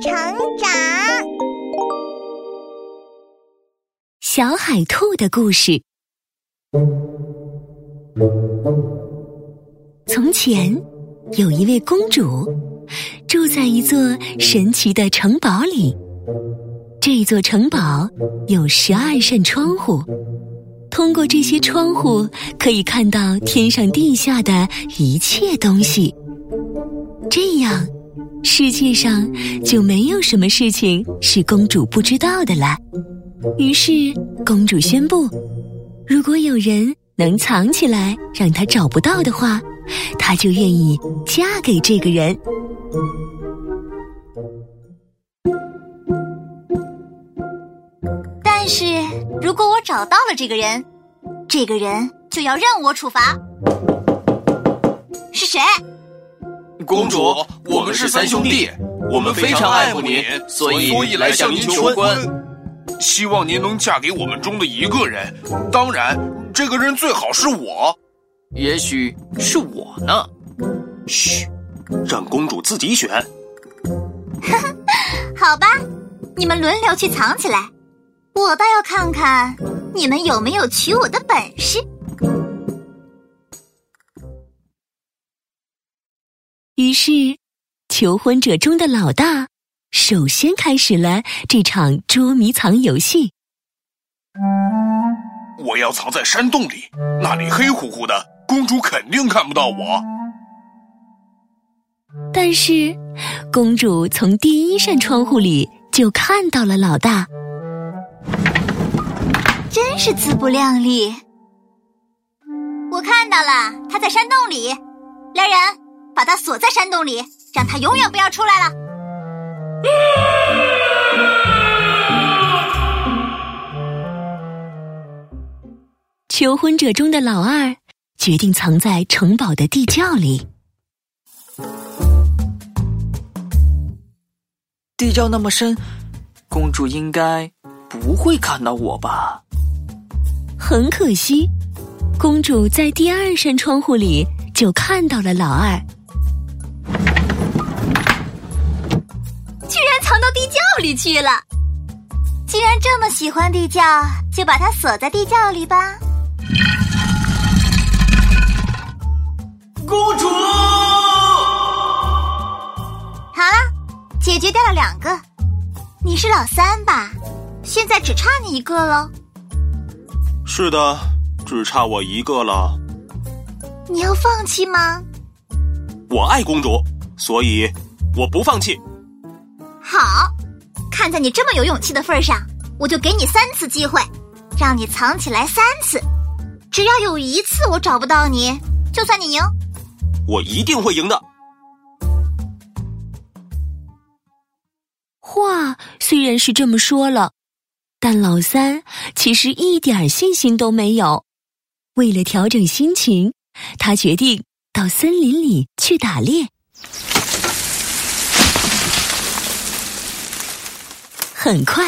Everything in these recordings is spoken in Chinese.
成长。小海兔的故事。从前，有一位公主，住在一座神奇的城堡里。这座城堡有十二扇窗户，通过这些窗户，可以看到天上地下的一切东西。这样，世界上就没有什么事情是公主不知道的了。于是，公主宣布：如果有人能藏起来，让她找不到的话，她就愿意嫁给这个人。但是如果我找到了这个人，这个人就要任我处罚。是谁？公主，我们是三兄弟，我们非常爱慕您，所以来向您求婚。希望您能嫁给我们中的一个人，当然，这个人最好是我。也许是我呢。嘘，让公主自己选。好吧，你们轮流去藏起来，我倒要看看你们有没有娶我的本事。于是，求婚者中的老大。首先开始了这场捉迷藏游戏。我要藏在山洞里，那里黑乎乎的，公主肯定看不到我。但是，公主从第一扇窗户里就看到了老大，真是自不量力。我看到了，他在山洞里。来人，把他锁在山洞里，让他永远不要出来了。求婚者中的老二决定藏在城堡的地窖里。地窖那么深，公主应该不会看到我吧？很可惜，公主在第二扇窗户里就看到了老二。里去了。既然这么喜欢地窖，就把它锁在地窖里吧。公主，好了，解决掉了两个。你是老三吧？现在只差你一个了。是的，只差我一个了。你要放弃吗？我爱公主，所以我不放弃。好，看在你这么有勇气的份上，我就给你三次机会，让你藏起来三次。只要有一次我找不到你，就算你赢。我一定会赢的。话虽然是这么说了，但老三其实一点信心都没有。为了调整心情，他决定到森林里去打猎。很快，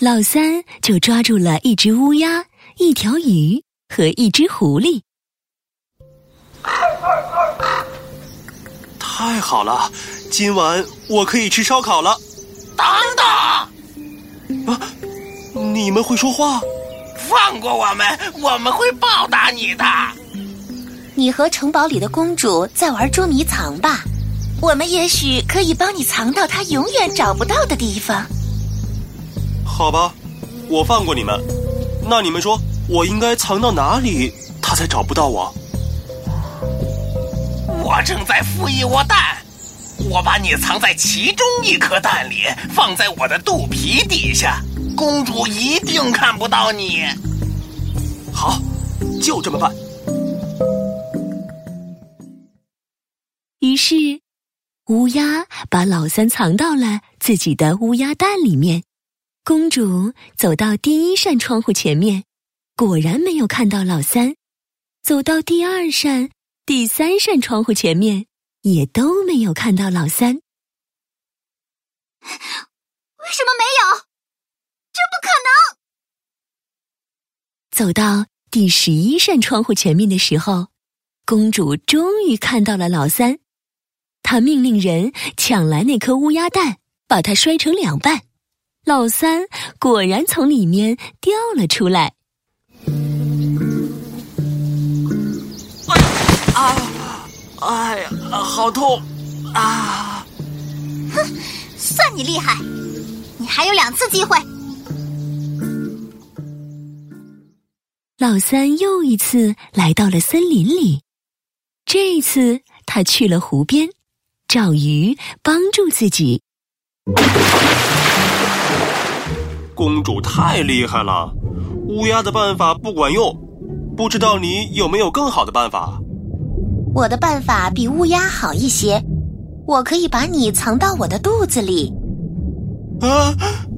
老三就抓住了一只乌鸦、一条鱼和一只狐狸。太好了，今晚我可以吃烧烤了。等等！啊，你们会说话？放过我们，我们会报答你的。你和城堡里的公主在玩捉迷藏吧？我们也许可以帮你藏到她永远找不到的地方。好吧，我放过你们。那你们说，我应该藏到哪里，他才找不到我？我正在孵一窝蛋，我把你藏在其中一颗蛋里，放在我的肚皮底下，公主一定看不到你。好，就这么办。于是，乌鸦把老三藏到了自己的乌鸦蛋里面。公主走到第一扇窗户前面，果然没有看到老三。走到第二扇、第三扇窗户前面，也都没有看到老三。为什么没有？这不可能！走到第十一扇窗户前面的时候，公主终于看到了老三。她命令人抢来那颗乌鸦蛋。把它摔成两半。老三果然从里面掉了出来。啊！哎呀，好痛！啊！哼，算你厉害，你还有两次机会。老三又一次来到了森林里，这一次他去了湖边，找鱼帮助自己。公主太厉害了，乌鸦的办法不管用，不知道你有没有更好的办法？我的办法比乌鸦好一些，我可以把你藏到我的肚子里。啊，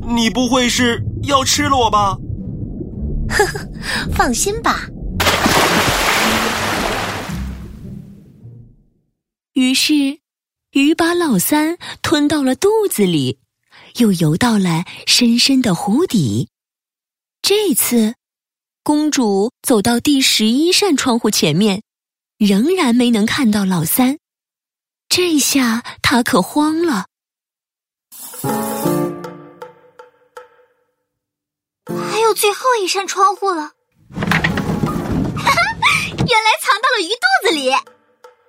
你不会是要吃了我吧？呵呵，放心吧。于是，鱼把老三吞到了肚子里，又游到了深深的湖底。这次，公主走到第十一扇窗户前面，仍然没能看到老三。这下她可慌了。还有最后一扇窗户了，哈哈，原来藏到了鱼肚子里，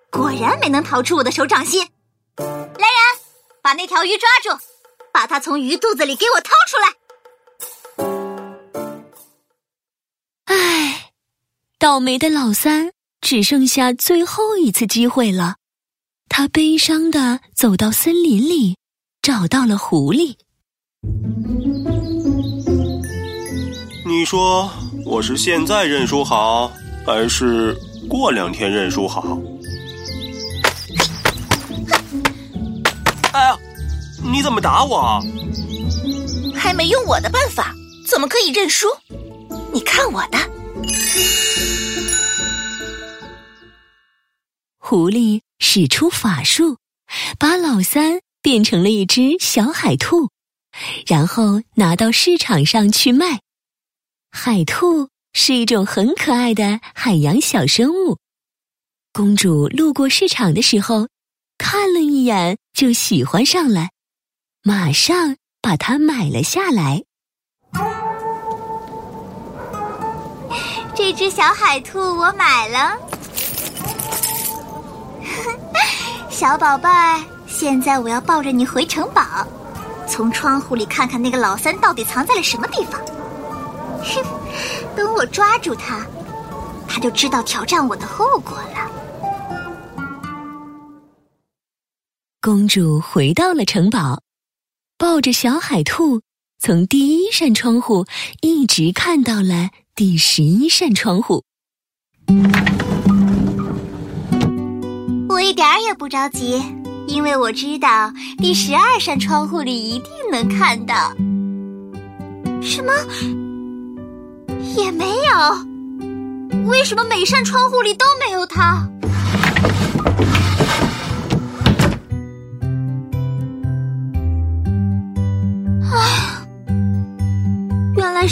果然没能逃出我的手掌心。来人，把那条鱼抓住，把它从鱼肚子里给我掏出来。唉，倒霉的老三只剩下最后一次机会了，他悲伤的走到森林里，找到了狐狸。你说我是现在认输好，还是过两天认输好？哎呀，你怎么打我？还没用我的办法，怎么可以认输？你看我的！狐狸使出法术，把老三变成了一只小海兔，然后拿到市场上去卖。海兔是一种很可爱的海洋小生物。公主路过市场的时候，看了一眼就喜欢上了，马上把它买了下来。这只小海兔我买了，小宝贝儿，现在我要抱着你回城堡，从窗户里看看那个老三到底藏在了什么地方。哼，等我抓住他，他就知道挑战我的后果了。公主回到了城堡，抱着小海兔，从第一扇窗户一直看到了第十一扇窗户。我一点儿也不着急，因为我知道第十二扇窗户里一定能看到。什么？也没有，为什么每扇窗户里都没有它？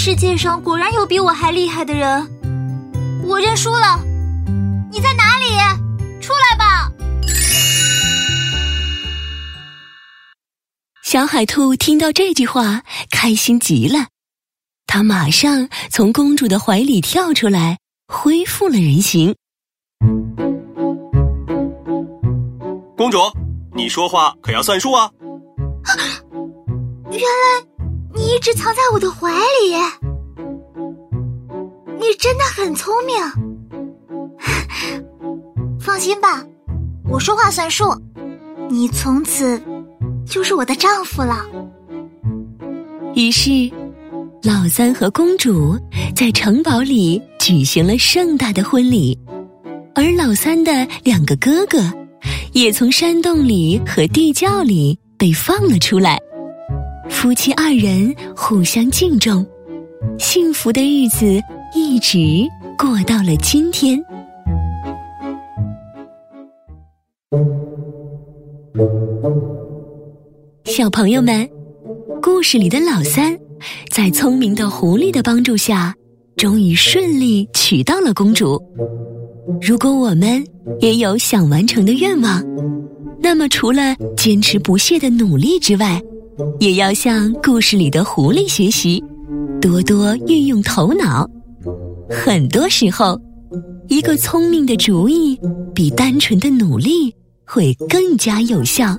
世界上果然有比我还厉害的人，我认输了。你在哪里？出来吧！小海兔听到这句话，开心极了。它马上从公主的怀里跳出来，恢复了人形。公主，你说话可要算数啊！原来你一直藏在我的怀里，你真的很聪明。放心吧，我说话算数，你从此就是我的丈夫了。于是。老三和公主在城堡里举行了盛大的婚礼，而老三的两个哥哥也从山洞里和地窖里被放了出来。夫妻二人互相敬重，幸福的日子一直过到了今天。小朋友们，故事里的老三。在聪明的狐狸的帮助下，终于顺利娶到了公主。如果我们也有想完成的愿望，那么除了坚持不懈的努力之外，也要向故事里的狐狸学习，多多运用头脑。很多时候，一个聪明的主意比单纯的努力会更加有效。